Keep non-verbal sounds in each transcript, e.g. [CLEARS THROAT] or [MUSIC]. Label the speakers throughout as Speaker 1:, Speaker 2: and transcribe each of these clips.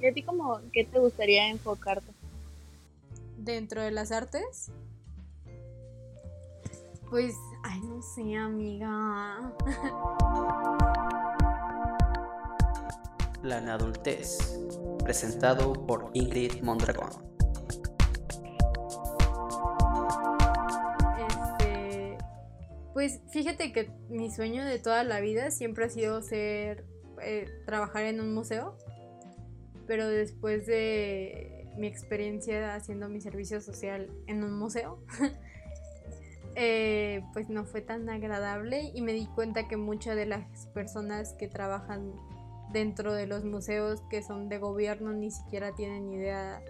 Speaker 1: ¿Y a ti como qué te gustaría enfocarte?
Speaker 2: ¿Dentro de las artes? Pues, ay, no sé, amiga.
Speaker 3: Plan Adultez, presentado por Ingrid Mondragón.
Speaker 2: Este, pues fíjate que mi sueño de toda la vida siempre ha sido ser, eh, trabajar en un museo, pero después de mi experiencia haciendo mi servicio social en un museo, [LAUGHS] eh, pues no fue tan agradable y me di cuenta que muchas de las personas que trabajan dentro de los museos que son de gobierno ni siquiera tienen idea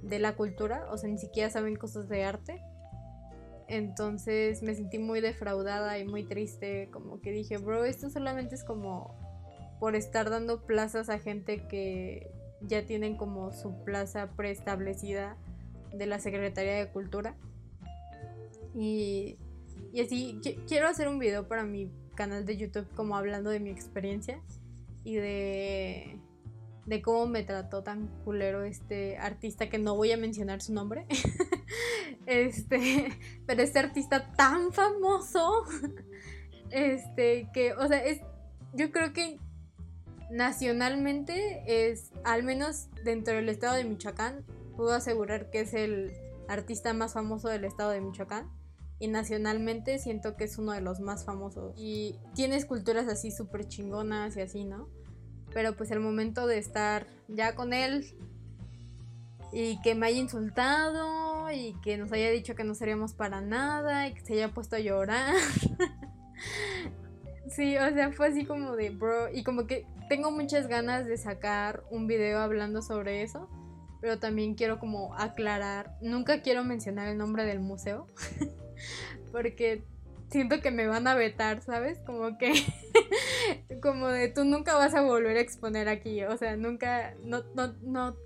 Speaker 2: de la cultura, o sea, ni siquiera saben cosas de arte. Entonces me sentí muy defraudada y muy triste, como que dije, bro, esto solamente es como por estar dando plazas a gente que ya tienen como su plaza preestablecida de la Secretaría de Cultura. Y, y así, quiero hacer un video para mi canal de YouTube como hablando de mi experiencia y de, de cómo me trató tan culero este artista que no voy a mencionar su nombre. [LAUGHS] este, pero este artista tan famoso, [LAUGHS] este, que, o sea, es, yo creo que nacionalmente es, al menos dentro del estado de Michoacán, puedo asegurar que es el artista más famoso del estado de Michoacán. Y nacionalmente siento que es uno de los más famosos. Y tiene esculturas así súper chingonas y así, ¿no? Pero pues el momento de estar ya con él y que me haya insultado y que nos haya dicho que no seríamos para nada y que se haya puesto a llorar. [LAUGHS] sí, o sea, fue así como de bro. Y como que tengo muchas ganas de sacar un video hablando sobre eso. Pero también quiero como aclarar. Nunca quiero mencionar el nombre del museo. [LAUGHS] porque siento que me van a vetar, ¿sabes? Como que, [LAUGHS] como de tú nunca vas a volver a exponer aquí, o sea, nunca, no, no, no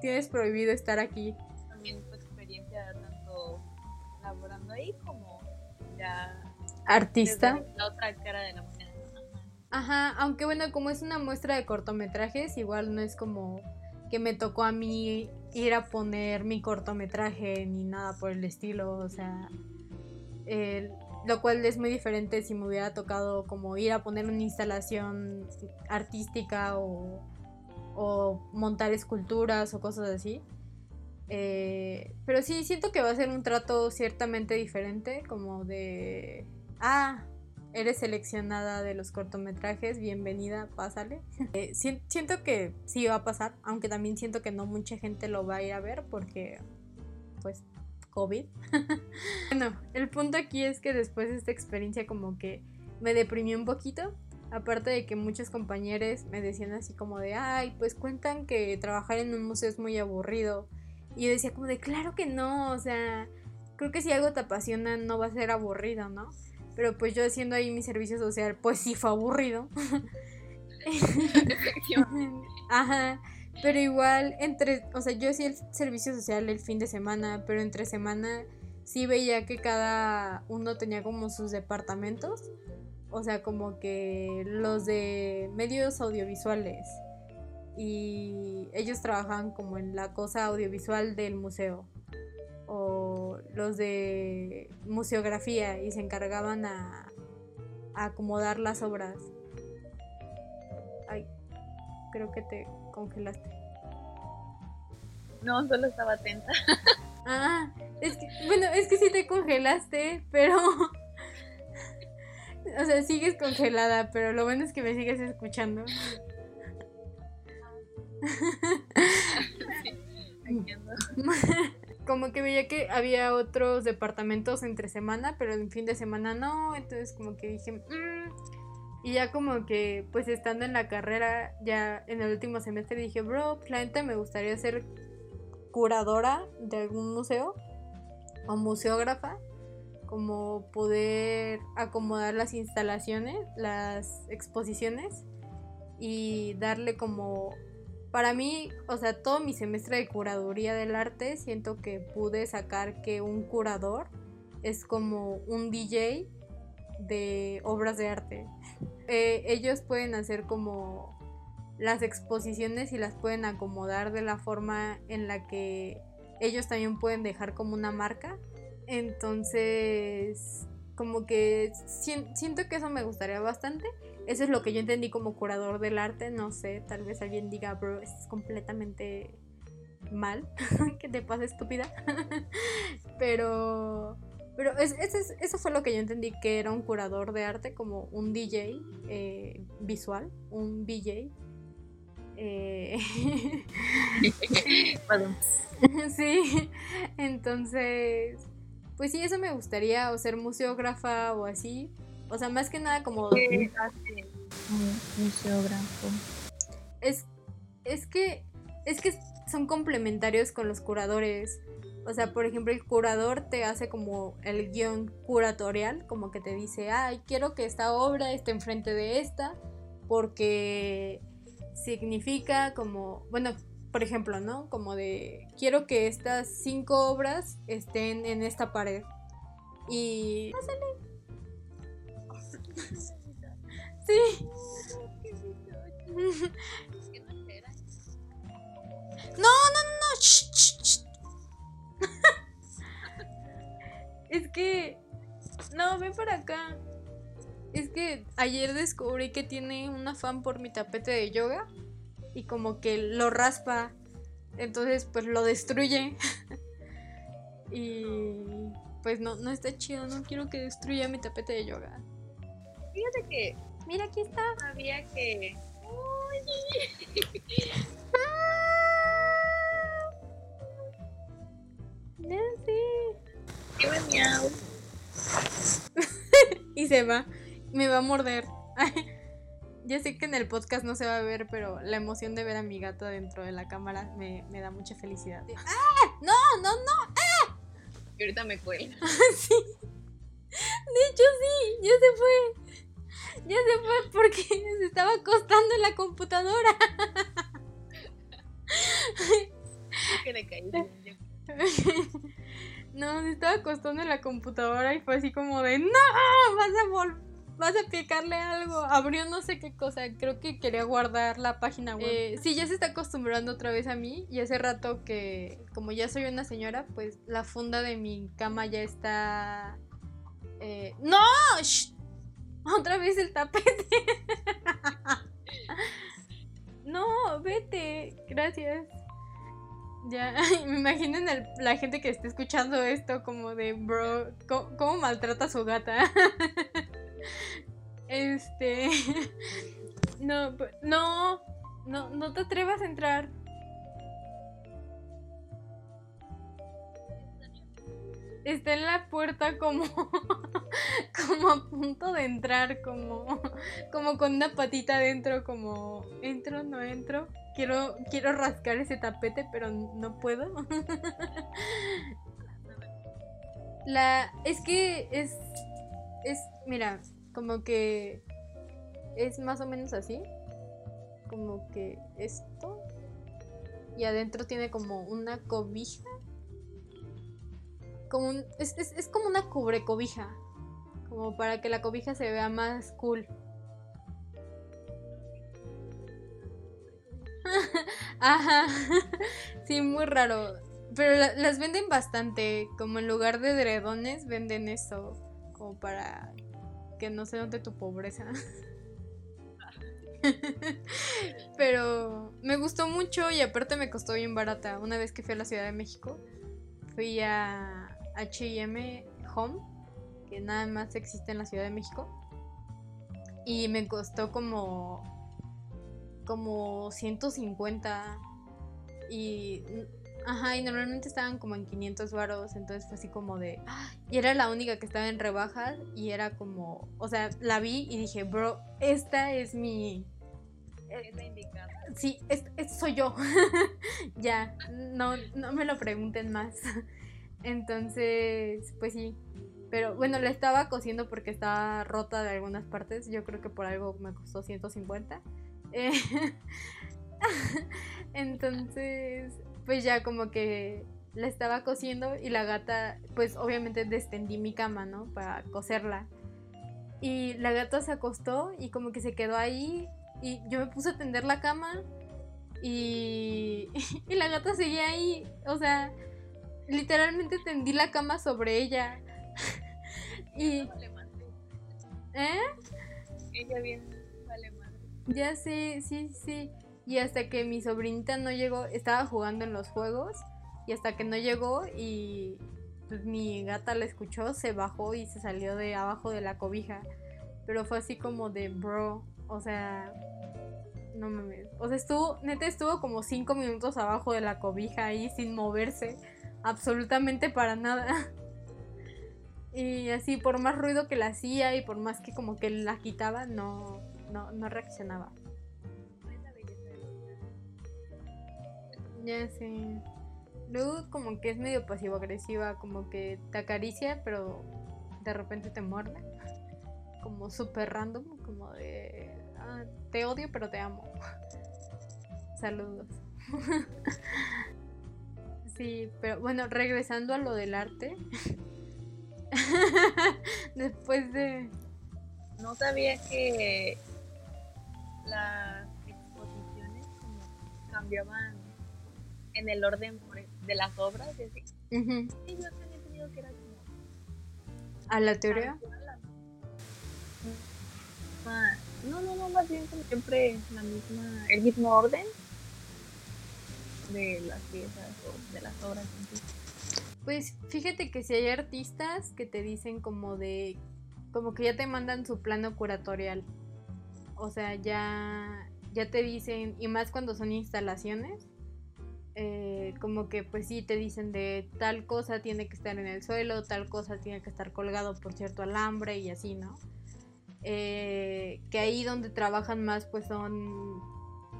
Speaker 2: tienes prohibido estar aquí.
Speaker 1: También tu experiencia tanto laborando ahí como ya...
Speaker 2: Artista.
Speaker 1: La otra cara de la.
Speaker 2: Ajá, aunque bueno, como es una muestra de cortometrajes, igual no es como que me tocó a mí ir a poner mi cortometraje ni nada por el estilo, o sea, lo cual es muy diferente si me hubiera tocado como ir a poner una instalación artística o, montar esculturas o cosas así. Eh, pero sí, siento que va a ser un trato ciertamente diferente, como de, ah, eres seleccionada de los cortometrajes, bienvenida, pásale. [LAUGHS] Eh, siento que sí va a pasar, aunque también siento que no mucha gente lo va a ir a ver porque, pues, COVID. [LAUGHS] bueno, el punto aquí es que después de esta experiencia como que me deprimió un poquito. Aparte de que muchos compañeros me decían así como de, ay, pues cuentan que trabajar en un museo es muy aburrido. Y yo decía como de, claro que no, o sea, creo que si algo te apasiona no va a ser aburrido, ¿no? Pero pues yo haciendo ahí mi servicio social, pues sí fue aburrido. Ajá. Pero igual, entre, o sea, yo hacía el servicio social el fin de semana, pero entre semana sí veía que cada uno tenía como sus departamentos. O sea, como que los de medios audiovisuales. Y ellos trabajaban como en la cosa audiovisual del museo. O los de museografía y se encargaban a, a acomodar las obras. Ay, creo que te congelaste?
Speaker 1: No, solo estaba atenta. [LAUGHS]
Speaker 2: Ah, es que, bueno, es que sí te congelaste, pero... [LAUGHS] O sea, sigues congelada, pero lo bueno es que me sigues escuchando. [LAUGHS] como que veía que había otros departamentos entre semana, pero en fin de semana no, entonces como que dije, mmm, y ya como que, pues estando en la carrera, ya en el último semestre dije, bro, pues, la neta me gustaría ser curadora de algún museo o museógrafa, como poder acomodar las instalaciones, las exposiciones y darle como, para mí, o sea, todo mi semestre de curaduría del arte, siento que pude sacar que un curador es como un DJ de obras de arte. [LAUGHS] Eh, ellos pueden hacer como las exposiciones y las pueden acomodar de la forma en la que ellos también pueden dejar como una marca. Entonces, como que siento que eso me gustaría bastante. Eso es lo que yo entendí como curador del arte. No sé, tal vez alguien diga, bro, es completamente mal. [LAUGHS] que te pasa estúpida. [LAUGHS] pero pero eso fue lo que yo entendí que era un curador de arte, como un DJ eh, visual, un DJ. Eh, [LAUGHS] sí, entonces, pues sí, eso me gustaría, o ser museógrafa o así. O sea, más que nada como...
Speaker 1: museógrafo?
Speaker 2: Es, es que, es que son complementarios con los curadores. O sea, por ejemplo, el curador te hace como el guion curatorial, como que te dice, ay, quiero que esta obra esté enfrente de esta, porque significa como, bueno, por ejemplo, ¿no? Como de, quiero que estas cinco obras estén en esta pared. Y... Sí. No, no, no, shh, es que. No, ven para acá. Es que ayer descubrí que tiene un afán por mi tapete de yoga. Y como que lo raspa. Entonces, pues lo destruye. [LAUGHS] y. Pues no, no está chido. No quiero que destruya mi tapete de yoga.
Speaker 1: Fíjate que.
Speaker 2: Mira, aquí está.
Speaker 1: Sabía que. [LAUGHS] [LAUGHS]
Speaker 2: y se va. Me va a morder. [LAUGHS] ya sé que en el podcast no se va a ver, pero la emoción de ver a mi gato dentro de la cámara me, da mucha felicidad. ¡Ah! ¡No, no, no! ¡Ah!
Speaker 1: Y ahorita me cuelga.
Speaker 2: sí. De hecho, sí, ya se fue. [LAUGHS] Ya se fue porque se estaba acostando en la computadora.
Speaker 1: que le caí.
Speaker 2: No, se estaba acostando en la computadora y fue así como de ¡No! Vas a vol vas a picarle algo. Abrió no sé qué cosa. Creo que quería guardar la página web. Eh, sí, ya se está acostumbrando otra vez a mí. Y hace rato que, como ya soy una señora, pues la funda de mi cama ya está. Eh... ¡No! Otra vez el tapete. [LAUGHS] no, vete. Gracias. Ya, [LAUGHS] me imagino la gente que esté escuchando esto como de, bro, ¿cómo, maltrata a su gata? [LAUGHS] este... No, no, no, no te atrevas a entrar. Está en la puerta como, [LAUGHS] como a punto de entrar, como, como con una patita adentro, como, ¿entro, no entro? Quiero, quiero rascar ese tapete, pero no puedo. [LAUGHS] La. Es que es. Es. Mira, como que. Es más o menos así. Como que esto. Y adentro tiene como una cobija. Es como una cubrecobija. Como para que la cobija se vea más cool. [LAUGHS] Ajá. Sí, muy raro. Pero las venden bastante. Como en lugar de dredones, venden eso. Como para que no se note tu pobreza. [LAUGHS] Pero me gustó mucho y aparte me costó bien barata. Una vez que fui a la Ciudad de México, fui a HM Home, que nada más existe en la Ciudad de México. Y me costó como como 150 y ajá, y normalmente estaban como en 500 varos, entonces fue así como de y era la única que estaba en rebajas y era como, o sea, la vi y dije, "Bro, esta es mi
Speaker 1: es indicada.
Speaker 2: Sí, es, soy yo. [LAUGHS] ya, no, no me lo pregunten más. Entonces, pues sí. Pero bueno, la estaba cosiendo porque estaba rota de algunas partes. Yo creo que por algo me costó 150. Eh, [LAUGHS] entonces, pues ya como que la estaba cosiendo y la gata, pues obviamente descendí mi cama, ¿no? Para coserla. Y la gata se acostó y como que se quedó ahí Y yo me puse a tender la cama y, [LAUGHS] y la gata seguía ahí. O sea, literalmente tendí la cama sobre ella. [LAUGHS] y... ¿Eh?
Speaker 1: Ella bien vale madre.
Speaker 2: Ya sé, sí, sí. Y hasta que mi sobrinita no llegó, estaba jugando en los juegos. Y hasta que no llegó y pues mi gata la escuchó, se bajó y se salió de abajo de la cobija. Pero fue así como de, bro, o sea, no mames. O sea, estuvo, neta estuvo como cinco minutos abajo de la cobija ahí sin moverse. Absolutamente para nada. [LAUGHS] Y así, por más ruido que la hacía y por más que como que la quitaba, no, no, no reaccionaba. Ya sé. Luego como que es medio pasivo-agresiva, como que te acaricia, pero de repente te muerde. [LAUGHS] Como súper random, como de... "Ah, te odio, pero te amo. [LAUGHS] Saludos. Sí, pero bueno, regresando a lo del arte. [LAUGHS] Después de...
Speaker 1: No sabía que las exposiciones como cambiaban en el orden e, de las obras. y así.
Speaker 2: Ujú.
Speaker 1: Sí, yo tenía entendido que era como
Speaker 2: A la teoría.
Speaker 1: Ah, No, no, no, más bien como siempre la misma, el mismo orden de las piezas o de las obras. en sí.
Speaker 2: Pues fíjate que si hay artistas que te dicen como de, como que ya te mandan su plano curatorial. O sea, ya, ya te dicen, y más cuando son instalaciones, eh, como que pues sí te dicen de tal cosa tiene que estar en el suelo, tal cosa tiene que estar colgado por cierto alambre y así, ¿no? Eh, que ahí donde trabajan más pues son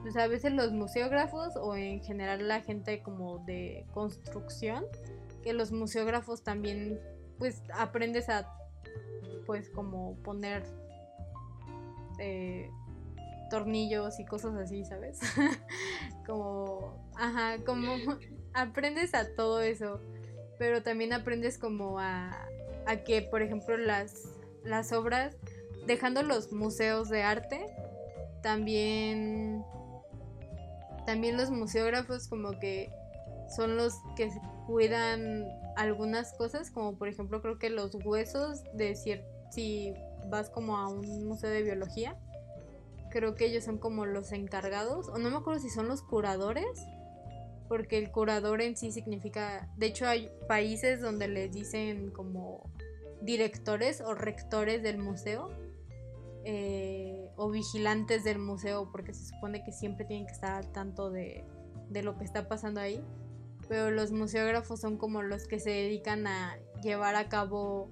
Speaker 2: pues a veces los museógrafos o en general la gente como de construcción que los museógrafos también pues aprendes a pues como poner eh, tornillos y cosas así, ¿sabes? [LAUGHS] como, ajá, como [LAUGHS] aprendes a todo eso, pero también aprendes como a, a que, por ejemplo, las, las obras, dejando los museos de arte, también, también los museógrafos como que son los que cuidan algunas cosas, como por ejemplo creo que los huesos de si vas como a un museo de biología, creo que ellos son como los encargados, o no me acuerdo si son los curadores, porque el curador en sí significa, de hecho hay países donde les dicen como directores o rectores del museo, eh, o vigilantes del museo, porque se supone que siempre tienen que estar al tanto de, de lo que está pasando ahí pero los museógrafos son como los que se dedican a llevar a cabo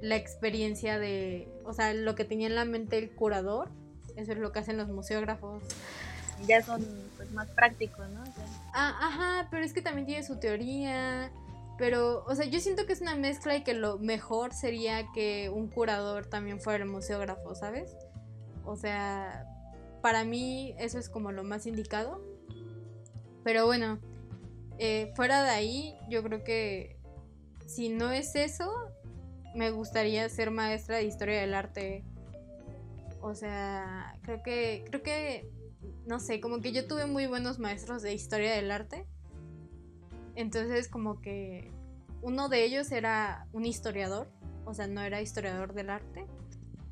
Speaker 2: la experiencia de, o sea, lo que tenía en la mente el curador, eso es lo que hacen los museógrafos.
Speaker 1: Ya son pues más prácticos, ¿no?
Speaker 2: Ah, ajá, pero es que también tiene su teoría, pero, o sea, yo siento que es una mezcla y que lo mejor sería que un curador también fuera el museógrafo, ¿sabes? O sea, para mí eso es como lo más indicado. Pero bueno, eh, fuera de ahí, yo creo que si no es eso, me gustaría ser maestra de historia del arte. O sea, creo que, creo que, no sé, como que yo tuve muy buenos maestros de historia del arte. Entonces, como que uno de ellos era un historiador, o sea, no era historiador del arte,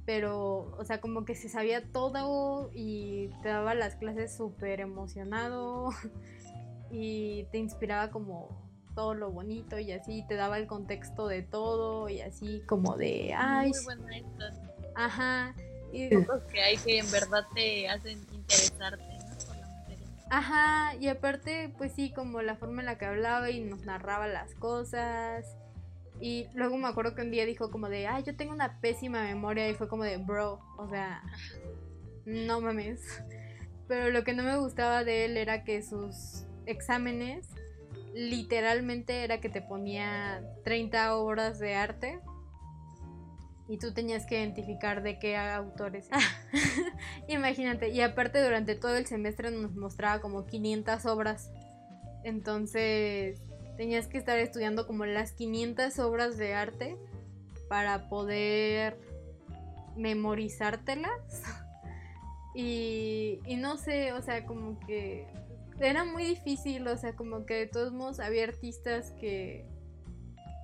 Speaker 2: pero, o sea, como que se sabía todo y te daba las clases súper emocionado [LAUGHS] y te inspiraba como todo lo bonito y así, te daba el contexto de todo y así como de, ay,
Speaker 1: muy buen maestro.
Speaker 2: ajá. Y,
Speaker 1: Pocos que hay que en verdad te hacen interesarte,
Speaker 2: Ajá, y aparte, pues sí, como la forma en la que hablaba y nos narraba las cosas. Y luego me acuerdo que un día dijo como de, ay, yo tengo una pésima memoria y fue como de, bro, o sea, no mames. [LAUGHS] Pero lo que no me gustaba de él era que sus exámenes literalmente era que te ponía 30 obras de arte y tú tenías que identificar de qué autores. [LAUGHS] Imagínate, y aparte durante todo el semestre nos mostraba como 500 obras. Entonces tenías que estar estudiando como las 500 obras de arte para poder memorizártelas. [LAUGHS] Y, y no sé, o sea, como que era muy difícil, o sea, como que de todos modos había artistas que,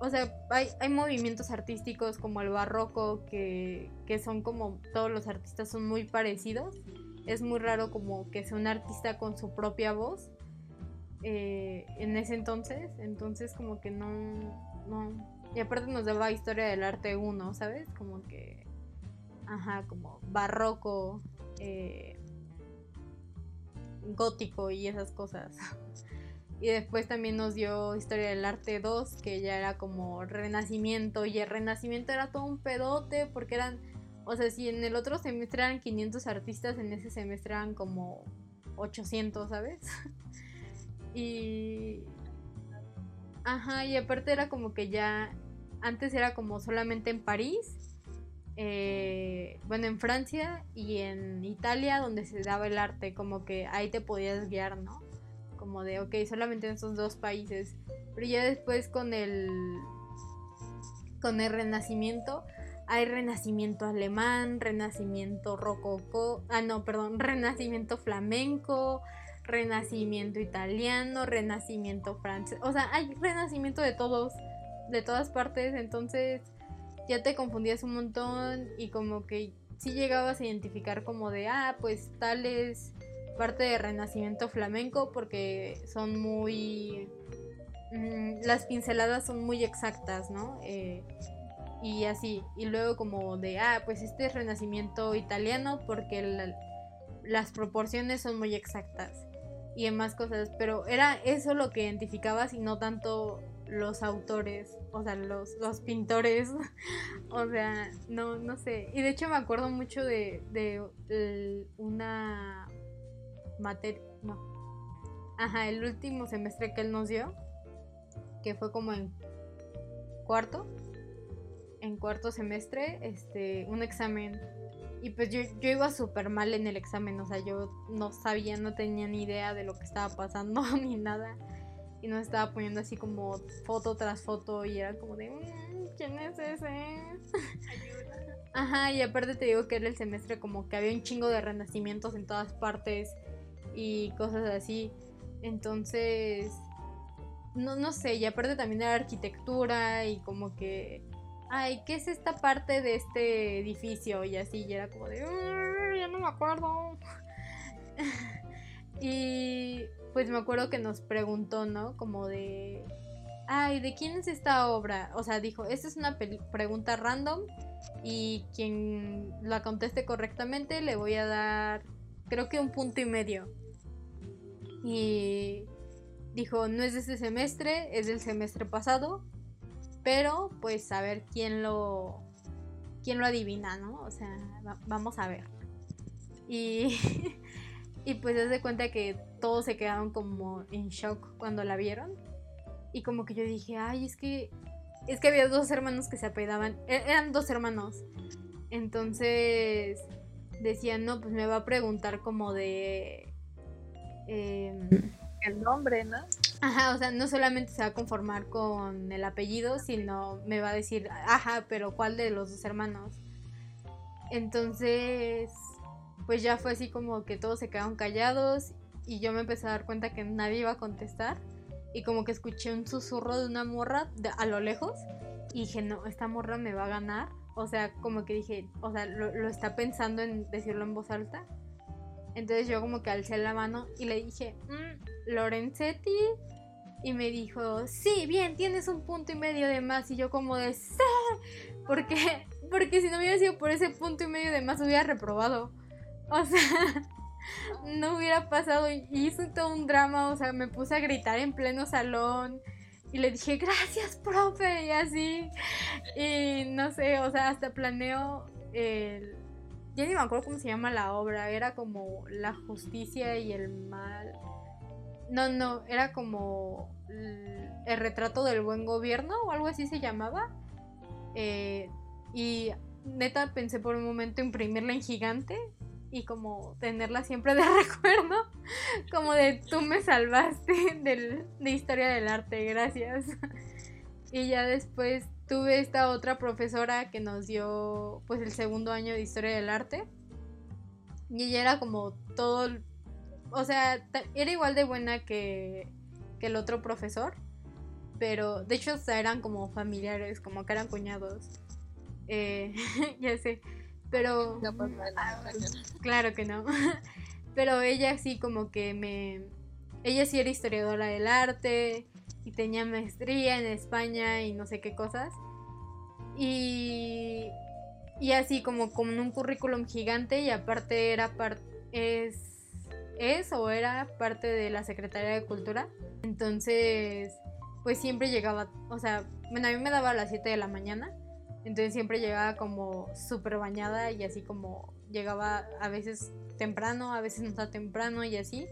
Speaker 2: o sea, hay, hay movimientos artísticos como el barroco que, que son como todos los artistas son muy parecidos. Es muy raro como que sea un artista con su propia voz eh, en ese entonces. Entonces como que no, no. Y aparte nos daba historia del arte uno, ¿sabes? Como que, ajá, como barroco, eh, gótico y esas cosas. [LAUGHS] Y después también nos dio Historia del Arte 2, que ya era como Renacimiento. Y el Renacimiento era todo un pedote, porque eran. O sea, si en el otro semestre eran 500 artistas, en ese semestre eran como 800, ¿sabes? [LAUGHS] y. Ajá, y aparte era como que ya. Antes era como solamente en París. Eh, bueno, en Francia y en Italia, donde se daba el arte, como que ahí te podías guiar, ¿no? Como de, ok, solamente en esos dos países. Pero ya después con el, con el renacimiento, hay renacimiento alemán, renacimiento rococó, ah, no, perdón, renacimiento flamenco, renacimiento italiano, renacimiento francés. O sea, hay renacimiento de todos, de todas partes, entonces ya te confundías un montón y como que sí llegabas a identificar como de, ah, pues tales parte de renacimiento flamenco porque son muy... Mm, las pinceladas son muy exactas, ¿no? Eh, y así. Y luego como de, ah, pues este es renacimiento italiano porque las proporciones son muy exactas. Y demás cosas. Pero era eso lo que identificabas y no tanto los autores, o sea, los, los pintores. [LAUGHS] o sea, no, no sé. Y de hecho me acuerdo mucho de, de una materia, no. Ajá, el último semestre que él nos dio, que fue como en cuarto, en cuarto semestre, este, un examen. Y pues yo, yo iba súper mal en el examen, o sea, yo no sabía, no tenía ni idea de lo que estaba pasando [LAUGHS] ni nada. Y nos estaba poniendo así como foto tras foto y era como de, mm, ¿quién es ese? Ajá, y aparte te digo que era el semestre como que había un chingo de renacimientos en todas partes y cosas así. Entonces, no, no sé, y aparte también de la arquitectura y como que, ay, ¿qué es esta parte de este edificio? Y así, y era como de, ya no me acuerdo. [LAUGHS] y pues me acuerdo que nos preguntó, ¿no? Como de, ay, ¿de quién es esta obra? O sea, dijo, esta es una pregunta random y quien la conteste correctamente le voy a dar, creo que un punto y medio. Y dijo, no es de este semestre, es del semestre pasado, pero pues a ver quién lo, quién lo adivina, ¿no? O sea, vamos a ver. Y, [LAUGHS] y pues se de cuenta que todos se quedaron como en shock cuando la vieron. Y como que yo dije, ay, es que es que había dos hermanos que se apedaban. E-, eran dos hermanos. Entonces decían, no, pues me va a preguntar como de
Speaker 1: Em, el nombre, ¿no?
Speaker 2: Ajá, o sea, no solamente se va a conformar con el apellido, sino me va a decir, ajá, pero ¿cuál de los dos hermanos? Entonces, pues ya fue así como que todos se quedaron callados y yo me empecé a dar cuenta que nadie iba a contestar y como que escuché un susurro de una morra a lo lejos y dije, no, esta morra me va a ganar. O sea, como que dije, o sea, lo está pensando en decirlo en voz alta. Entonces yo como que alcé la mano y le dije, mm, Lorenzetti. Y me dijo, sí, bien, tienes un punto y medio de más. Y yo como de, sí, [LAUGHS] porque, porque si no hubiera sido por ese punto y medio de más hubiera reprobado. O sea, [LAUGHS] no hubiera pasado. Y hizo todo un drama, o sea, me puse a gritar en pleno salón. Y le dije, gracias, profe, y así. Y no sé, o sea, hasta planeo el, ya ni me acuerdo cómo se llama la obra, era como La justicia y el mal. No, no, era como el retrato del buen gobierno o algo así se llamaba. Eh, y neta pensé por un momento imprimirla en gigante y como tenerla siempre de [LAUGHS] recuerdo, como de tú me salvaste [LAUGHS] de historia del arte, gracias. y ya después tuve esta otra profesora que nos dio pues el segundo año de historia del arte Y ella era como todo, o sea, era igual de buena que, que el otro profesor, pero de hecho eran como familiares, como que eran cuñados. Eh, [LAUGHS] ya sé, pero...
Speaker 1: No, pues,
Speaker 2: ah, claro que no. [LAUGHS] pero ella sí como que me... Ella sí era historiadora del arte y tenía maestría en España y no sé qué cosas. Y, y así como con un currículum gigante y aparte era parte... Es, es o era parte de la Secretaría de Cultura. Entonces, pues siempre llegaba, o sea, bueno, a mí me daba a las 7 de la mañana, entonces siempre llegaba como súper bañada y así como llegaba a veces temprano, a veces no tan temprano y así.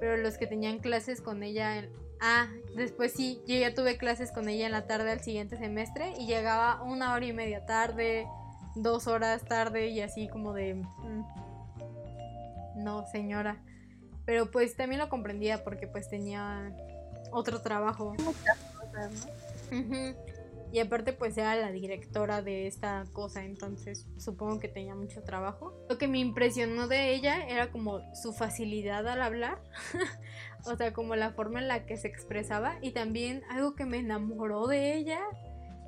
Speaker 2: Pero los que tenían clases con ella, ah, después sí, yo ya tuve clases con ella en la tarde al siguiente semestre y llegaba una hora y media tarde, dos horas tarde y así como de... Mm, no, señora. Pero pues también lo comprendía porque pues tenía otro trabajo.
Speaker 1: Muchas cosas, ¿no?
Speaker 2: Y aparte pues era la directora de esta cosa, entonces supongo que tenía mucho trabajo. Lo que me impresionó de ella era como su facilidad al hablar, [LAUGHS] o sea, como la forma en la que se expresaba y también algo que me enamoró de ella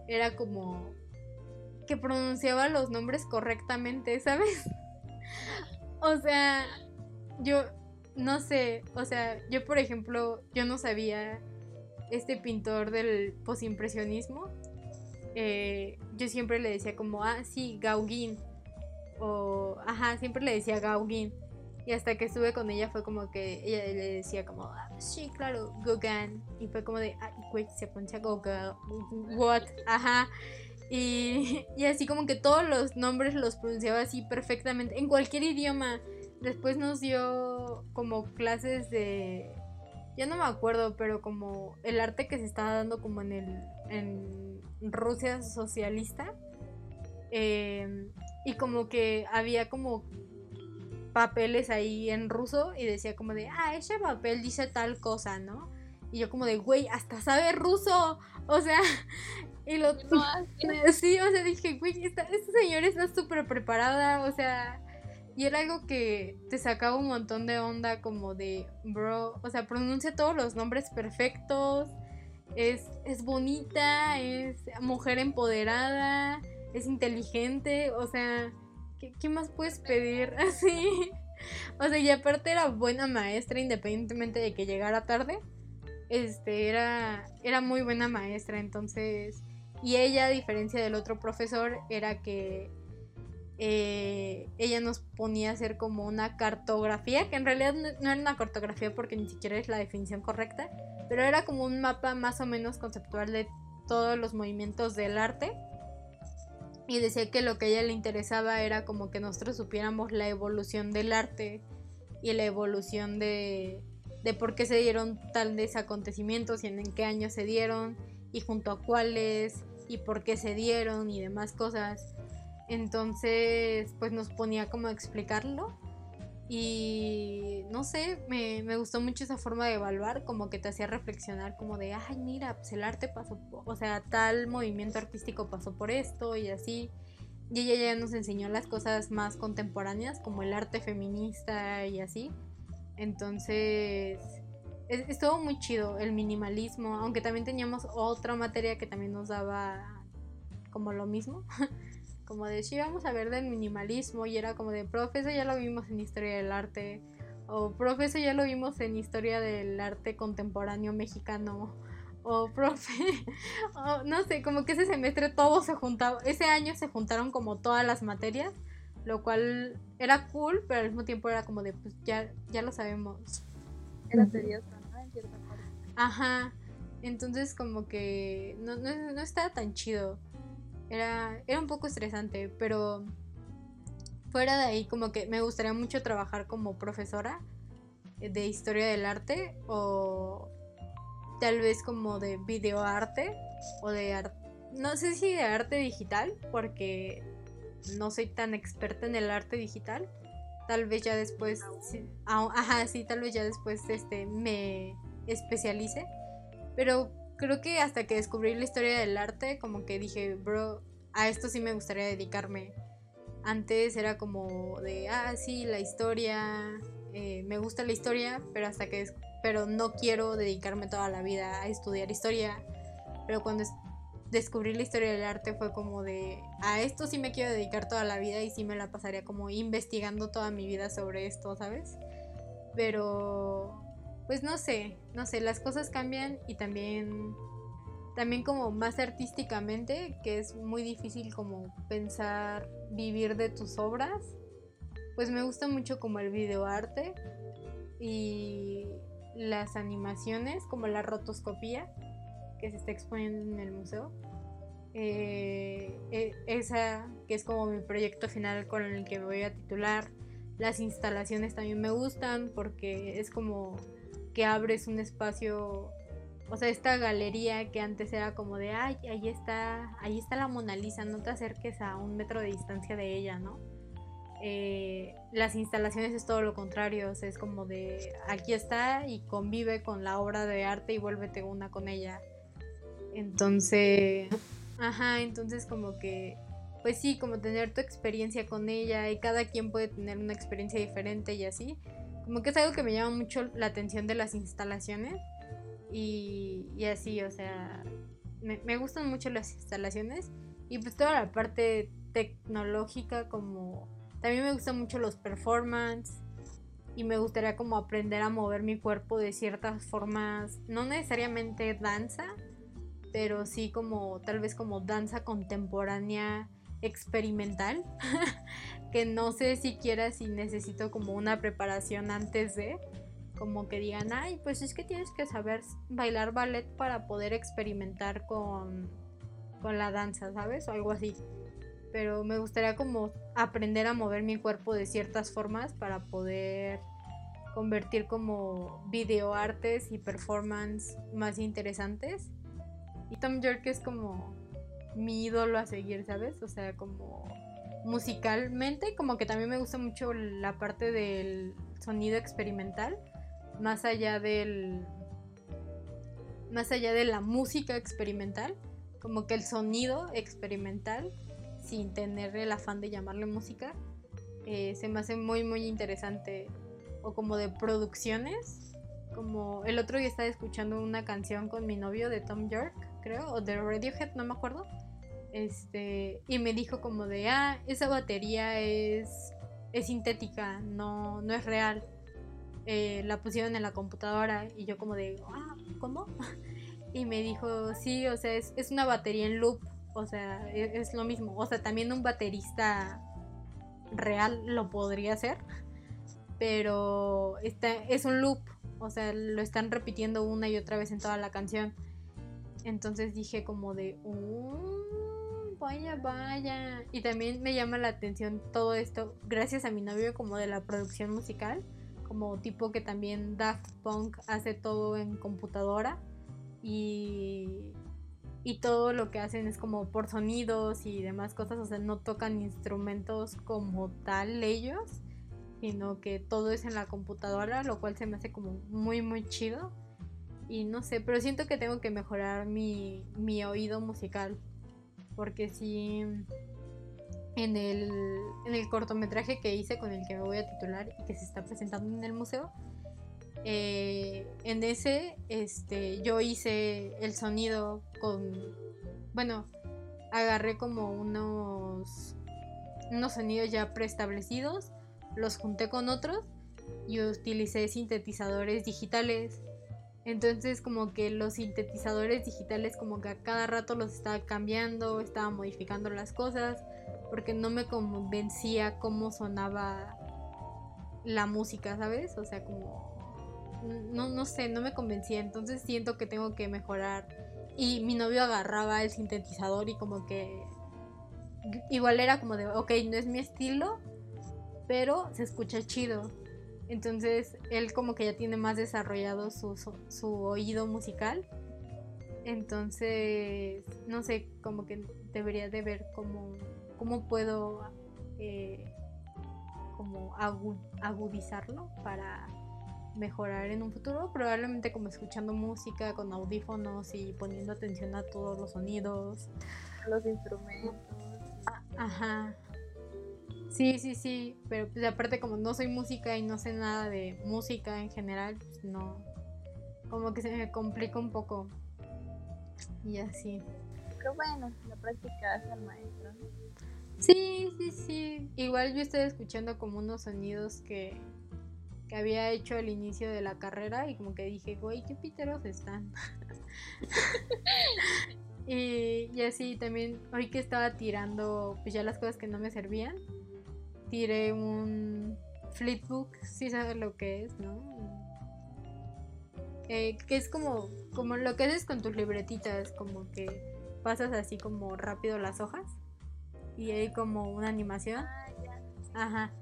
Speaker 2: era como que pronunciaba los nombres correctamente, [LAUGHS] ¿sabes? o sea, yo no sé, o sea, yo por ejemplo, yo no sabía este pintor del posimpresionismo. Eh, yo siempre le decía como, ah, sí, Gauguin. O, ajá, siempre le decía Gauguin. Y hasta que estuve con ella fue como que ella le decía como, ah, sí, claro, Gauguin. Y fue como de, ah, güey, se pronuncia Gauguin. What? Ajá. Y, [LAUGHS] y así como que todos los nombres los pronunciaba así perfectamente, en cualquier idioma. Después nos dio como clases de... Ya no me acuerdo, pero como el arte que se estaba dando como en el... En Rusia socialista. Em, y como que había como papeles ahí en ruso y decía como de, ah, ese papel dice tal cosa, ¿no? Y yo como de, güey, hasta sabe ruso. O sea, [LAUGHS] y lo... [LAUGHS] sí, o sea, dije, güey, esta, esta señora está súper preparada, o sea, y era algo que te sacaba un montón de onda como de, bro, o sea, pronuncia todos los nombres perfectos, es, es bonita, es mujer empoderada, es inteligente, o sea, ¿qué, más puedes pedir [LAUGHS] así? O sea, y aparte era buena maestra independientemente de que llegara tarde. Este, era, era muy buena maestra, entonces... Y ella, a diferencia del otro profesor, era que eh, ella nos ponía a hacer como una cartografía, que en realidad no, era una cartografía porque ni siquiera es la definición correcta, pero era como un mapa más o menos conceptual de todos los movimientos del arte. Y decía que lo que a ella le interesaba era como que nosotros supiéramos la evolución del arte y la evolución de, de por qué se dieron tales acontecimientos y en, en qué año se dieron y junto a cuáles y por qué se dieron y demás cosas. Entonces, pues nos ponía como a explicarlo. Y no sé, me, gustó mucho esa forma de evaluar, como que te hacía reflexionar como de, ay, mira, pues el arte pasó, o sea, tal movimiento artístico pasó por esto y así. Y ella ya nos enseñó las cosas más contemporáneas, como el arte feminista y así. Entonces, estuvo muy chido el minimalismo, aunque también teníamos otra materia que también nos daba como lo mismo. [LAUGHS] como de, sí, vamos a ver del minimalismo y era como de, profe, eso ya lo vimos en historia del arte, o profe, eso ya lo vimos en historia del arte contemporáneo mexicano, o [LAUGHS] profe, o no sé, como que ese semestre todo se juntaba, ese año se juntaron como todas las materias, lo cual era cool, pero al mismo tiempo era como de, pues ya, ya lo sabemos.
Speaker 1: Era tedioso, ¿no? En cierta parte.
Speaker 2: Ajá, entonces como que no, no, no estaba tan chido. Era, era un poco estresante, pero fuera de ahí como que me gustaría mucho trabajar como profesora de historia del arte o tal vez como de videoarte o de arte, no sé si de arte digital porque no soy tan experta en el arte digital. Tal vez ya después, ajá, sí, tal vez ya después este me especialice, pero creo que hasta que descubrí la historia del arte, como que dije, bro, a esto sí me gustaría dedicarme. Antes era como de, ah, sí, la historia, eh, me gusta la historia, pero hasta que, pero no quiero dedicarme toda la vida a estudiar historia. Pero cuando descubrí la historia del arte fue como de, a esto sí me quiero dedicar toda la vida y sí me la pasaría como investigando toda mi vida sobre esto, ¿sabes? Pero, pues no sé, no sé, las cosas cambian y también también como más artísticamente, que es muy difícil como pensar vivir de tus obras. Pues me gusta mucho como el videoarte y las animaciones, como la rotoscopía que se está exponiendo en el museo. Eh, e, esa que es como mi proyecto final con el que me voy a titular. Las instalaciones también me gustan porque es como que abres un espacio o sea, esta galería que antes era como de, ay, ahí está, ahí está la Mona Lisa, no te acerques a un metro de distancia de ella, ¿no? Eh, las instalaciones es todo lo contrario, o sea, es como de, aquí está y convive con la obra de arte y vuélvete una con ella. Entonces, ajá, entonces como que, pues sí, como tener tu experiencia con ella y cada quien puede tener una experiencia diferente y así. Como que es algo que me llama mucho la atención de las instalaciones y, así, o sea, me, gustan mucho las instalaciones y pues toda la parte tecnológica como... También me gustan mucho los performance y me gustaría como aprender a mover mi cuerpo de ciertas formas, no necesariamente danza, pero sí como tal vez como danza contemporánea experimental, [LAUGHS] que no sé siquiera si necesito como una preparación antes de, como que digan, ay, pues es que tienes que saber bailar ballet para poder experimentar con, con la danza, ¿sabes? O algo así. Pero me gustaría como aprender a mover mi cuerpo de ciertas formas para poder convertir como videoartes y performance más interesantes. Y Tom York es como mi ídolo a seguir, ¿sabes? O sea, como musicalmente, como que también me gusta mucho la parte del sonido experimental más allá del más allá de la música experimental, como que el sonido experimental, sin tener el afán de llamarle música, eh, se me hace muy muy interesante. O como de producciones, como el otro día estaba escuchando una canción con mi novio de Tom York, creo, o de Radiohead, no me acuerdo. Este, y me dijo como de, ah, esa batería es, es sintética, no, no es real. Eh, la pusieron en la computadora y yo como de, ah, ¿cómo? [LAUGHS] Y me dijo, sí, o sea, es, una batería en loop, o sea, es, es, lo mismo. O sea, también un baterista real lo podría hacer, pero está, es un loop, o sea, lo están repitiendo una y otra vez en toda la canción. Entonces dije como de, oh, vaya, vaya. Y también me llama la atención todo esto, gracias a mi novio como de la producción musical como tipo que también Daft Punk hace todo en computadora y, y todo lo que hacen es como por sonidos y demás cosas, o sea, no tocan instrumentos como tal ellos, sino que todo es en la computadora, lo cual se me hace como muy muy chido. Y no sé, pero siento que tengo que mejorar mi, mi oído musical. Porque si en el, en el cortometraje que hice con el que me voy a titular y que se está presentando en el museo. Eh, en ese, este, yo hice el sonido con, bueno, agarré como unos, unos sonidos ya preestablecidos, los junté con otros y utilicé sintetizadores digitales. Entonces como que los sintetizadores digitales como que a cada rato los estaba cambiando, estaba modificando las cosas porque no me convencía cómo sonaba la música, ¿sabes? O sea, como no, no sé, no me convencía, entonces siento que tengo que mejorar. Y mi novio agarraba el sintetizador y como que igual era como de, ok, no es mi estilo, pero se escucha chido. Entonces él como que ya tiene más desarrollado su, su oído musical. Entonces, no sé, como que debería de ver como cómo puedo eh, como agudizarlo para mejorar en un futuro, probablemente como escuchando música con audífonos y poniendo atención a todos los sonidos,
Speaker 1: los instrumentos.
Speaker 2: Ah, ajá. Sí, sí, sí, pero pues aparte como no soy música y no sé nada de música en general, pues no, como que se me complica un poco. Y así.
Speaker 1: Pero bueno, la práctica hace al maestro, ¿no?
Speaker 2: Sí, sí, sí. Igual yo estoy escuchando como unos sonidos que, que había hecho al inicio de la carrera y como que dije, güey, qué piteros están. [LAUGHS] y, y así también, hoy que estaba tirando pues ya las cosas que no me servían, tiré un flipbook, si sabes lo que es, ¿no? Eh, que es como, como lo que haces con tus libretitas, como que pasas así como rápido las hojas y hay como una animación. Ajá.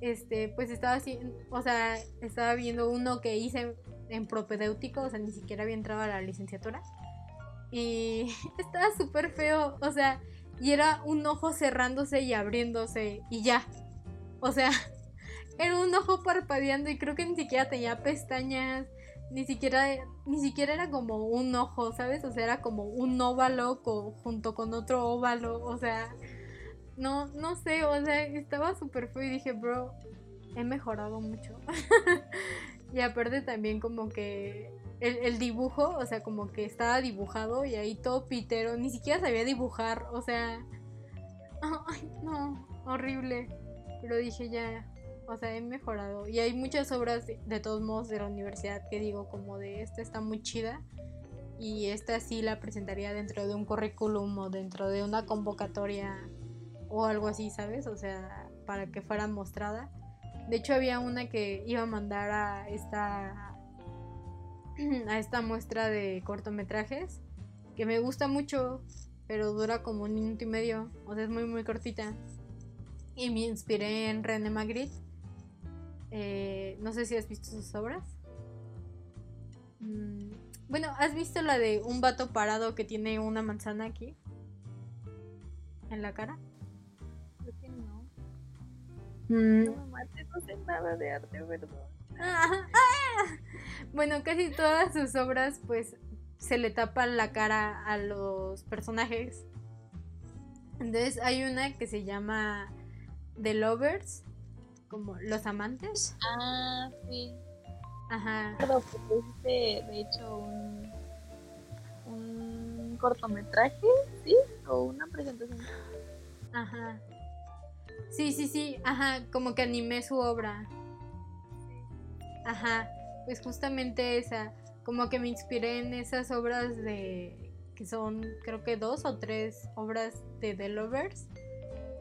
Speaker 2: Este, pues estaba así, o sea, estaba viendo uno que hice en propedéutico, o sea, ni siquiera había entrado a la licenciatura. Y [LAUGHS] estaba súper feo, o sea, y era un ojo cerrándose y abriéndose y ya. O sea, [LAUGHS] era un ojo parpadeando y creo que ni siquiera tenía pestañas, ni siquiera ni siquiera era como un ojo, ¿sabes? O sea, era como un óvalo co- junto con otro óvalo, o sea, no no sé, o sea, estaba súper feo y dije, "Bro, he mejorado mucho." [LAUGHS] y aparte también como que el, el dibujo, o sea, como que estaba dibujado y ahí todo pitero, ni siquiera sabía dibujar, o sea, ay, no, horrible. Pero dije ya, o sea, he mejorado. Y hay muchas obras de, de todos modos de la universidad que digo como de esta está muy chida y esta sí la presentaría dentro de un currículum o dentro de una convocatoria o algo así, ¿sabes? O sea, para que fuera mostrada. De hecho había una que iba a mandar a esta [CLEARS THROAT] a esta muestra de cortometrajes que me gusta mucho, pero dura como un minuto y medio, o sea, es muy muy cortita. Y me inspiré en René Magritte. Eh, no sé si has visto sus obras. Mm, bueno, ¿has visto la de un vato parado que tiene una manzana aquí? En la cara.
Speaker 1: Creo que no.
Speaker 2: Mm,
Speaker 1: No no sé nada de arte, perdón. [LAUGHS]
Speaker 2: Bueno, casi todas sus obras pues se le tapan la cara a los personajes. Entonces hay una que se llama The Lovers, como los amantes.
Speaker 1: Ah, sí.
Speaker 2: Ajá.
Speaker 1: Pusiste, de hecho, un, un cortometraje, ¿sí? O una presentación.
Speaker 2: Ajá. Sí, sí, sí, ajá, como que animé su obra. Ajá, pues justamente esa, como que me inspiré en esas obras de que son creo que dos o tres obras de The Lovers.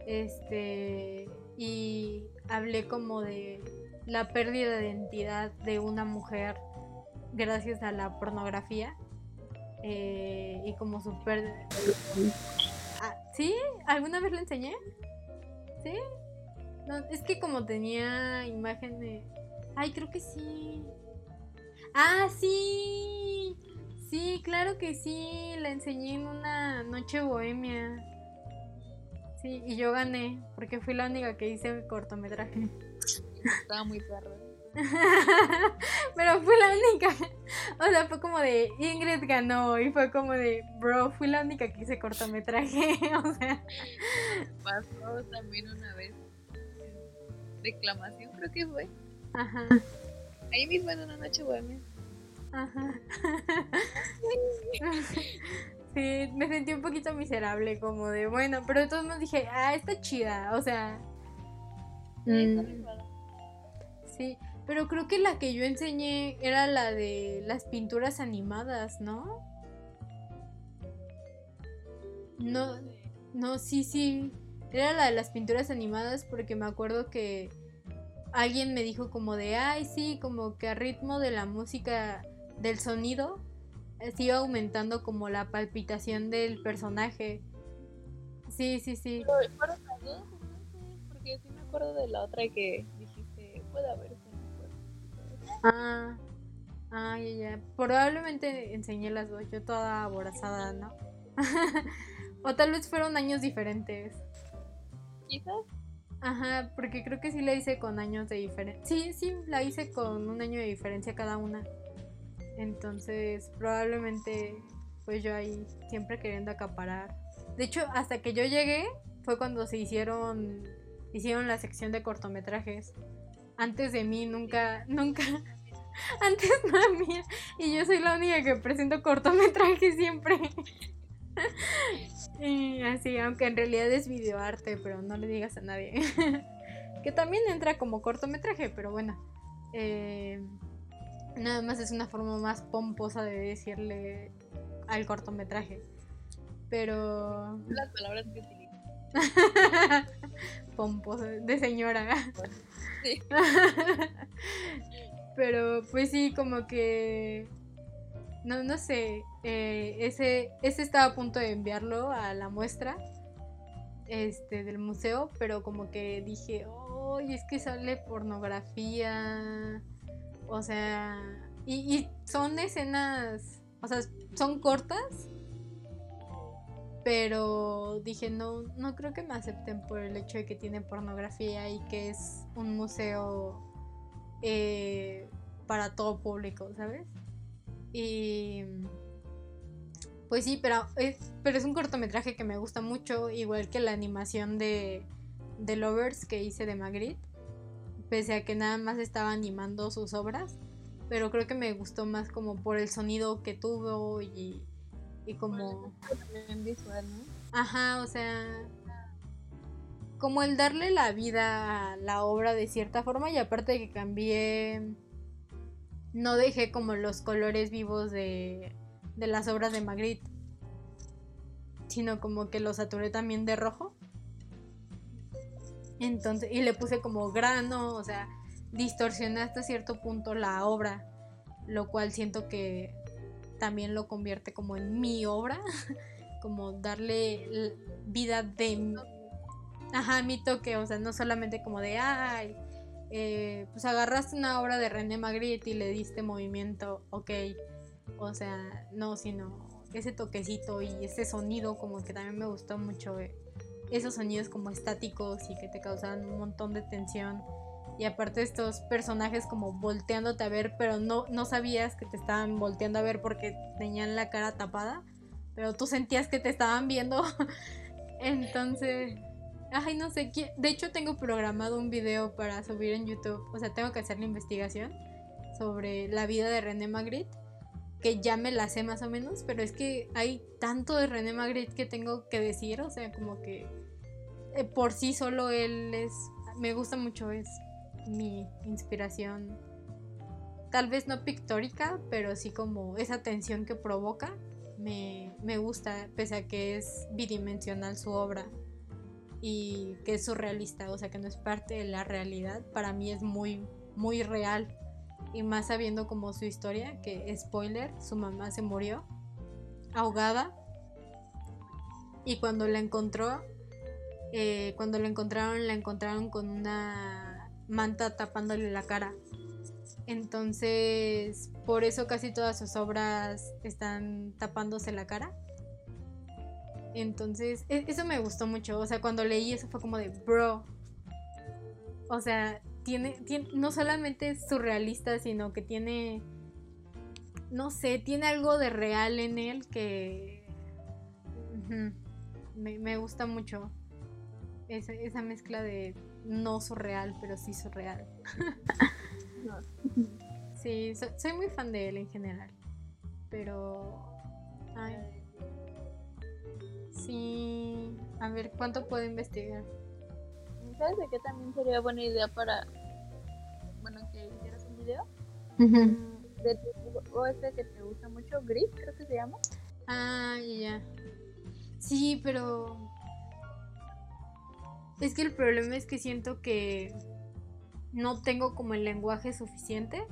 Speaker 2: Este, y hablé como de la pérdida de identidad de una mujer gracias a la pornografía. eh, y como su pérdida. Ah, ¿Sí? ¿Alguna vez lo enseñé? ¿Sí? No, es que como tenía imagen de... Ay, creo que sí. Ah, sí. Sí, claro que sí. La enseñé en una noche bohemia. Sí, y yo gané, porque fui la única que hice el cortometraje.
Speaker 1: Estaba muy perro. [LAUGHS]
Speaker 2: Pero fui la única. O sea, fue como de Ingrid ganó y fue como de, bro, fui la única que hice cortometraje. [LAUGHS] O sea,
Speaker 1: Pasó también una vez. Reclamación, creo que fue.
Speaker 2: Ajá,
Speaker 1: Ahí mismo en una noche bohemia.
Speaker 2: ajá. [LAUGHS] Sí, me sentí un poquito miserable, como de, bueno, pero de todos modos dije, ah, está chida, o sea.
Speaker 1: Sí, está
Speaker 2: mm. Sí, pero creo que la que yo enseñé era la de las pinturas animadas, ¿no? No, no, sí, sí. Era la de las pinturas animadas porque me acuerdo que alguien me dijo como de, ay, sí, como que a ritmo de la música, del sonido, eh, se iba aumentando como la palpitación del personaje. Sí, sí, sí.
Speaker 1: Pero fueron las dos, entonces, porque sí me acuerdo de la otra que dijiste, puede haber.
Speaker 2: Ah, ah, ya, ya. Probablemente enseñé las dos, yo toda aborazada, ¿no? [LAUGHS] o tal vez fueron años diferentes.
Speaker 1: Quizás.
Speaker 2: Ajá, porque creo que sí la hice con años de diferencia. Sí, sí, la hice con un año de diferencia cada una. Entonces, probablemente, pues yo ahí siempre queriendo acaparar. De hecho, hasta que yo llegué, fue cuando se hicieron hicieron la sección de cortometrajes. Antes de mí nunca, nunca, [LAUGHS] antes no mía. Y yo soy la única que presento cortometrajes siempre. [LAUGHS] así, aunque en realidad es videoarte, pero no le digas a nadie. [LAUGHS] que también entra como cortometraje, pero bueno. Eh, nada más es una forma más pomposa de decirle al cortometraje. Pero.
Speaker 1: Las palabras que utilizo. [LAUGHS]
Speaker 2: pomposa, de señora. Pero pues sí, como que. No, no sé. Eh, ese, ese estaba a punto de enviarlo a la muestra este, del museo, pero como que dije, oh, es que sale pornografía. O sea, y, y son escenas, o sea, son cortas, pero dije, no, no creo que me acepten por el hecho de que tiene pornografía y que es un museo eh, para todo público, ¿sabes? Y pues sí, pero es, pero es un cortometraje que me gusta mucho, igual que la animación de, de Lovers que hice de Magritte, pese a que nada más estaba animando sus obras, pero creo que me gustó más como por el sonido que tuvo y, y como... Ajá, o sea, como el darle la vida a la obra de cierta forma y aparte de que cambié, no dejé como los colores vivos de, de las obras de Magritte, sino como que los saturé también de rojo. Entonces, y le puse como grano, o sea, distorsioné hasta cierto punto la obra, lo cual siento que también lo convierte como en mi obra, [LAUGHS] como darle vida de Ajá, mi toque, o sea, no solamente como de, ay, eh, pues agarraste una obra de René Magritte y le diste movimiento, ok, o sea, no, sino ese toquecito y ese sonido como que también me gustó mucho, eh, esos sonidos como estáticos y que te causaban un montón de tensión. Y aparte estos personajes como volteándote a ver, pero no, no sabías que te estaban volteando a ver porque tenían la cara tapada, pero tú sentías que te estaban viendo. [LAUGHS] Entonces, Ay, no sé. De hecho, tengo programado un video para subir en YouTube. O sea, tengo que hacer la investigación sobre la vida de René Magritte. Que ya me la sé más o menos. Pero es que hay tanto de René Magritte que tengo que decir. O sea, como que eh, por sí solo él es. Me gusta mucho, es mi inspiración. Tal vez no pictórica, pero sí como esa tensión que provoca. Me, me gusta, pese a que es bidimensional su obra y que es surrealista, o sea, que no es parte de la realidad, para mí es muy, muy real. Y más sabiendo como su historia, que spoiler, su mamá se murió ahogada. Y cuando la encontró, eh, cuando la encontraron, la encontraron con una manta tapándole la cara. Entonces, por eso casi todas sus obras están tapándose la cara. Entonces, e, eso me gustó mucho. O sea, cuando leí eso fue como de, bro. O sea, tiene, no solamente es surrealista, sino que tiene, no sé, tiene algo de real en él que me, gusta mucho. Esa, esa mezcla de no surreal, pero sí surreal. [LAUGHS] sí, soy muy fan de él en general. Pero... Ay. Sí. A ver, ¿cuánto puedo investigar?
Speaker 1: ¿Sabes de qué también sería buena idea para. Bueno, que hicieras un video? De tu este que te gusta mucho, Gris, creo que se llama.
Speaker 2: Ah, ya. Sí, pero. Es que el problema es que siento que no tengo como el lenguaje suficiente.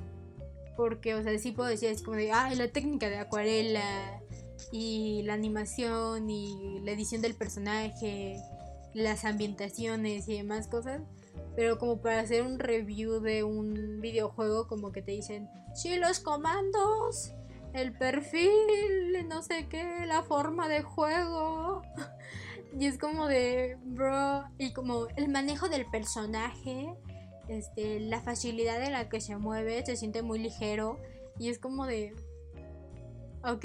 Speaker 2: Porque, o sea, sí puedo decir, es como de, ah, la técnica de acuarela, y la animación y la edición del personaje, las ambientaciones y demás cosas. Pero como para hacer un review de un videojuego, como que te dicen, sí, los comandos, el perfil, no sé qué, la forma de juego. [LAUGHS] y es como de, bro, y como el manejo del personaje, este, la facilidad en la que se mueve, se siente muy ligero. Y es como de, ok,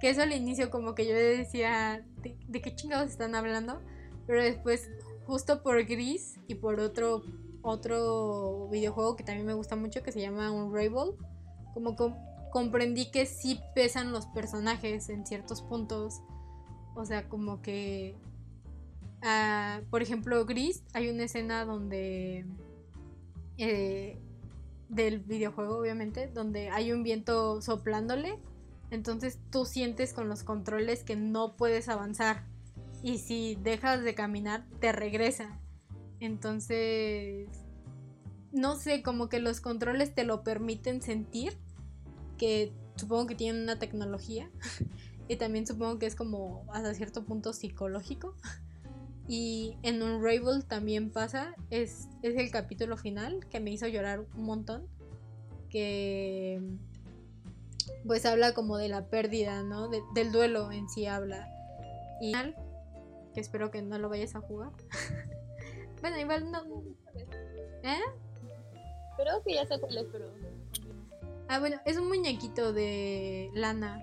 Speaker 2: que eso al inicio como que yo decía, ¿de, qué chingados están hablando? Pero después justo por Gris y por otro otro videojuego que también me gusta mucho que se llama Unravel, como comprendí que sí pesan los personajes en ciertos puntos. O sea, como que ah, por ejemplo, Gris, hay una escena donde eh, del videojuego, obviamente, donde hay un viento soplándole. Entonces tú sientes con los controles que no puedes avanzar. Y si dejas de caminar, te regresa. Entonces, no sé, como que los controles te lo permiten sentir, que supongo que tienen una tecnología. [LAUGHS] y también supongo que es como hasta cierto punto psicológico. [LAUGHS] Y en Unravel también pasa, es, es el capítulo final que me hizo llorar un montón. Que pues habla como de la pérdida, ¿no? del duelo en sí habla. Y que espero que no lo vayas a jugar. [LAUGHS] bueno, igual no.
Speaker 1: ¿Eh? Creo que ya sé cuál es, pero.
Speaker 2: Ah, bueno, es un muñequito de lana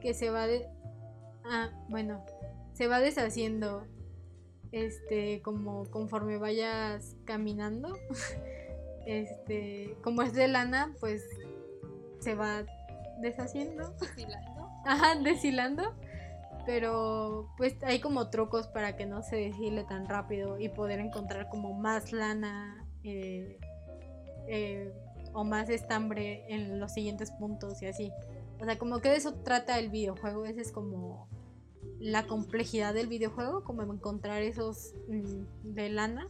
Speaker 2: que se va de. Ah, bueno, se va deshaciendo. Este, como conforme vayas caminando. [LAUGHS] este, como es de lana, pues se va deshaciendo.
Speaker 1: Deshilando.
Speaker 2: Ajá, deshilando. Pero pues hay como trucos para que no se deshile tan rápido y poder encontrar como más lana eh, eh, o más estambre en los siguientes puntos y así. O sea, como que de eso trata el videojuego. Esa es como la complejidad del videojuego, como encontrar esos mm, de lana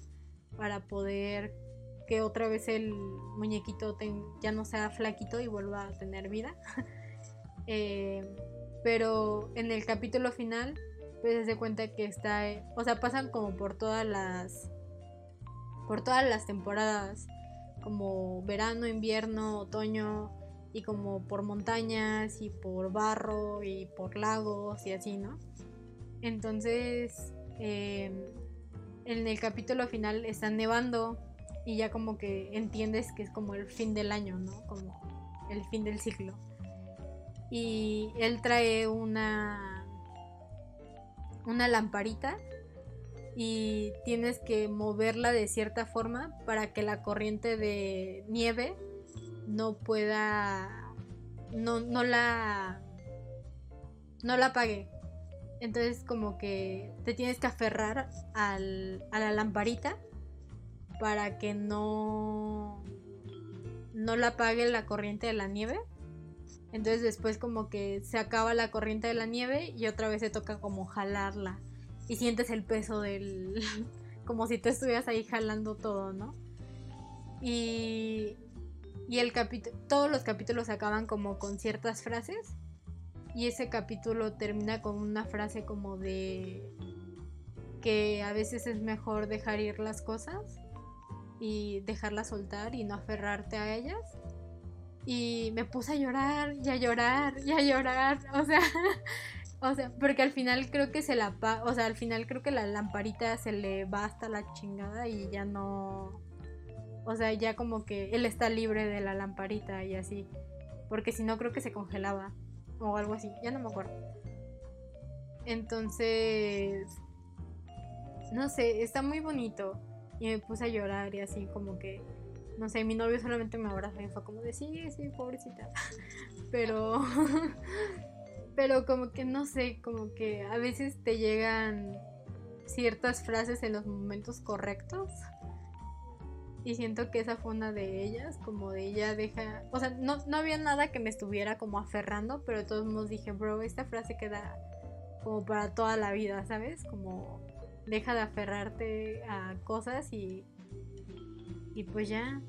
Speaker 2: para poder que otra vez el muñequito ya no sea flaquito y vuelva a tener vida. [LAUGHS] eh, pero en el capítulo final, pues se cuenta que está, o sea, pasan como por todas las, por todas las temporadas, como verano, invierno, otoño, y como por montañas y por barro y por lagos y así, ¿no? Entonces, em, en el capítulo final está nevando y ya como que entiendes que es como el fin del año, ¿no? Como el fin del ciclo y él trae una una lamparita y tienes que moverla de cierta forma para que la corriente de nieve no pueda no, no la no la apague entonces como que te tienes que aferrar al, a la lamparita para que no no la apague la corriente de la nieve entonces después como que se acaba la corriente de la nieve y otra vez se toca como jalarla. Y sientes el peso del... [LAUGHS] como si te estuvieras ahí jalando todo, ¿no? Y, y el. Todos los capítulos acaban como con ciertas frases. Y ese capítulo termina con una frase como de que a veces es mejor dejar ir las cosas y dejarlas soltar y no aferrarte a ellas y me puse a llorar y a llorar y a llorar, o sea, [LAUGHS] o sea, porque al final creo que se la, o sea, al final creo que la lamparita se le va hasta la chingada y ya no, o sea, ya como que él está libre de la lamparita y así, porque si no creo que se congelaba o algo así, ya no me acuerdo. Entonces, no sé, está muy bonito y me puse a llorar y así como que no sé, mi novio solamente me abrazó y fue como de sí, sí, pobrecita. [LAUGHS] Pero, [LAUGHS] pero como que no sé, como que a veces te llegan ciertas frases en los momentos correctos. Y siento que esa fue una de ellas, como de ella deja, o sea, no, no había nada que me estuviera como aferrando, pero todos modos dije, bro, esta frase queda como para toda la vida, ¿sabes? Como deja de aferrarte a cosas y y pues ya,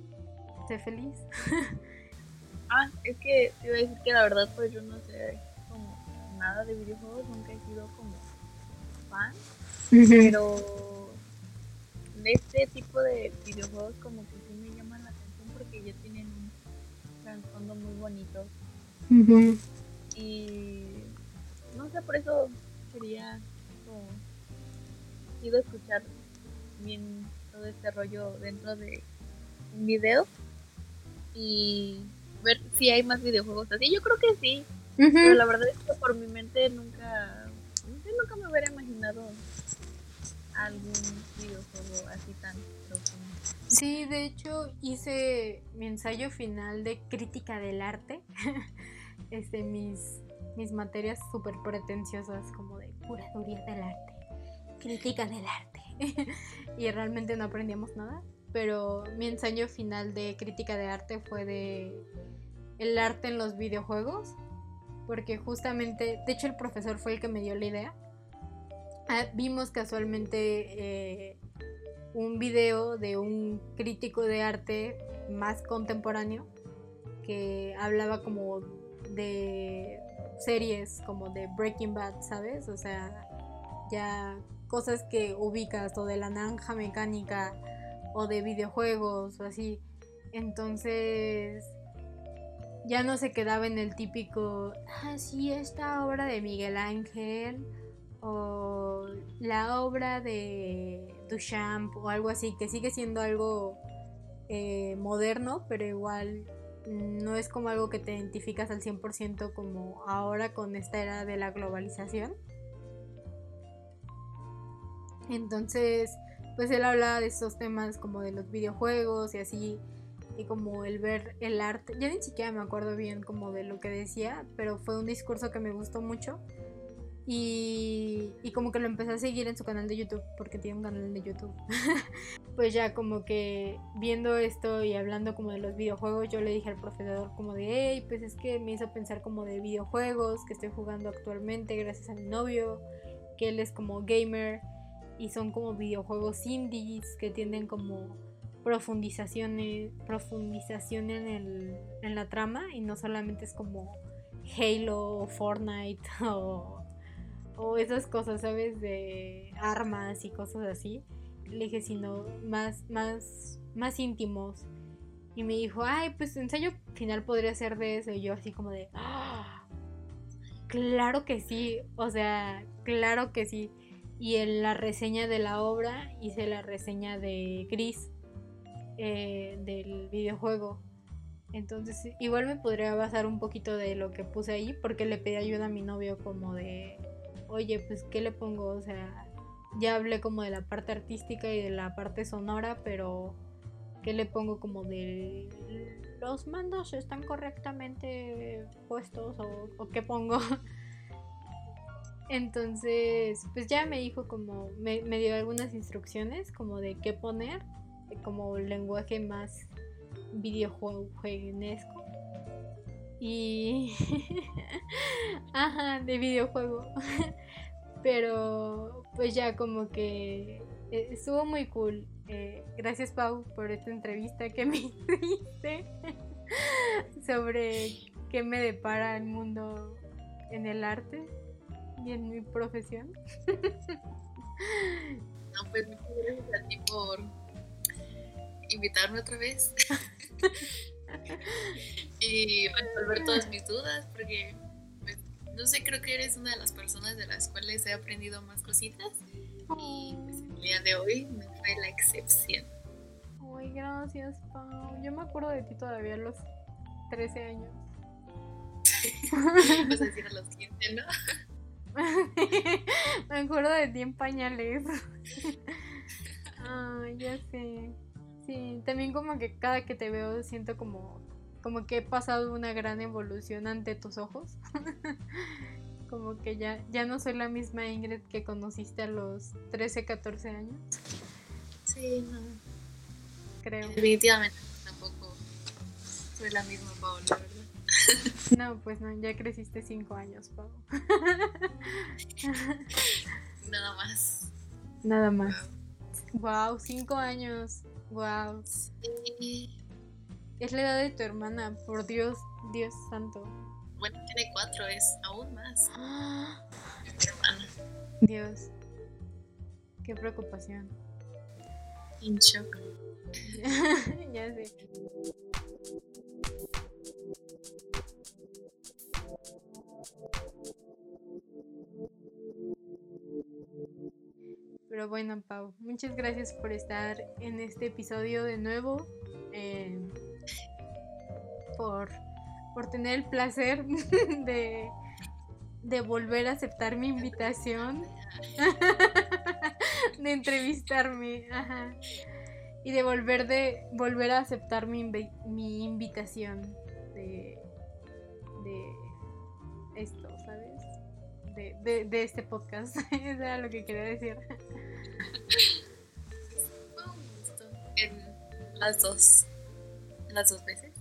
Speaker 2: sé feliz. [LAUGHS]
Speaker 1: ah, es que te iba a decir que la verdad pues yo no sé como nada de videojuegos, nunca he sido como fan, pero de este tipo de videojuegos como que sí me llaman la atención porque ya tienen un trasfondo muy bonito. Y no sé, por eso quería escuchar bien todo este rollo dentro de video y ver si hay más videojuegos así. Yo creo que sí, pero la verdad es que por mi mente nunca, nunca me hubiera imaginado algún videojuego así tan profundo.
Speaker 2: Sí, de hecho hice mi ensayo final de crítica del arte. [LAUGHS] este, mis, mis materias súper pretenciosas como de curaduría del arte, crítica del arte. [LAUGHS] y realmente no aprendíamos nada. Pero mi ensayo final de crítica de arte fue de el arte en los videojuegos. Porque justamente, de hecho el profesor fue el que me dio la idea. Ah, vimos casualmente eh, un video de un crítico de arte más contemporáneo que hablaba como de series como de Breaking Bad, ¿sabes? O sea, ya cosas que ubicas o de la naranja mecánica o de videojuegos o así. Entonces ya no se quedaba en el típico, ah, esta obra de Miguel Ángel o la obra de Duchamp o algo así, que sigue siendo algo eh, moderno, pero igual no es como algo que te identificas al 100% como ahora con esta era de la globalización. Entonces, pues él hablaba de esos temas como de los videojuegos y así, y como el ver el arte. Ya ni siquiera me acuerdo bien como de lo que decía, pero fue un discurso que me gustó mucho y, como que lo empecé a seguir en su canal de YouTube, porque tiene un canal de YouTube. [LAUGHS] pues ya como que viendo esto y hablando como de los videojuegos, yo le dije al profesor como de, hey, pues es que me hizo pensar como de videojuegos que estoy jugando actualmente gracias a mi novio, que él es como gamer y son como videojuegos indies que tienen como profundizaciones, profundización en, el, en la trama y no solamente es como Halo o Fortnite [LAUGHS] o o esas cosas, ¿sabes? De armas y cosas así. Le dije, sino más, más, más íntimos. Y me dijo, ay, pues ensayo final podría ser de eso. Y yo así como de, ¡Ah! claro que sí, o sea, claro que sí. Y en la reseña de la obra hice la reseña de Gris, eh, del videojuego. Entonces igual me podría basar un poquito de lo que puse ahí porque le pedí ayuda a mi novio como de oye, pues, ¿qué le pongo? O sea, ya hablé como de la parte artística y de la parte sonora, pero ¿qué le pongo como de los mandos están correctamente puestos o, qué pongo? [LAUGHS] Entonces, pues ya me dijo como, me, dio algunas instrucciones como de qué poner, como lenguaje más videojueguesco. Y... [LAUGHS] Ajá, de videojuego. [LAUGHS] Pero pues ya como que eh, estuvo muy cool. Eh, gracias Pau por esta entrevista que me [LAUGHS] hiciste sobre qué me depara el mundo en el arte y en mi profesión.
Speaker 1: No, pues muchas gracias a ti por invitarme otra vez [LAUGHS] y resolver todas mis dudas porque no sé, creo que eres una de las personas de las cuales he aprendido más cositas. Y pues, el día de hoy me fue la excepción.
Speaker 2: Ay, gracias, Pau. Yo me acuerdo de ti todavía a los 13 años. [LAUGHS]
Speaker 1: Vas a decir a los 15, ¿no? [LAUGHS]
Speaker 2: me acuerdo de ti en pañales. [LAUGHS] Ay, ya sé. Sí, también como que cada que te veo siento como como que he pasado una gran evolución ante tus ojos. [LAUGHS] como que ya, ya no soy la misma Ingrid que conociste a los 13, 14 años.
Speaker 1: Sí, no.
Speaker 2: Creo.
Speaker 1: Definitivamente tampoco soy la misma Paola, ¿verdad?
Speaker 2: No, pues no, ya creciste 5 años, Pau. [LAUGHS]
Speaker 1: Nada más.
Speaker 2: Nada más. Wow, 5 años. Wow.
Speaker 1: Sí.
Speaker 2: Es la edad de tu hermana, por Dios, Dios santo.
Speaker 1: Bueno, tiene cuatro, es aún más. hermana.
Speaker 2: Dios. Qué preocupación.
Speaker 1: In shock. [LAUGHS]
Speaker 2: ya sé. Pero bueno, Pau, muchas gracias por estar en este episodio de nuevo. Eh, por, por tener el placer [LAUGHS] de, de volver a aceptar mi invitación. [LAUGHS] de entrevistarme. Y de volver, de volver a aceptar mi, mi invitación de, de esto, ¿sabes? De, de, de, este podcast. Eso [LAUGHS] era lo que quería decir. [LAUGHS]
Speaker 1: fue un gusto en las dos, en las dos veces.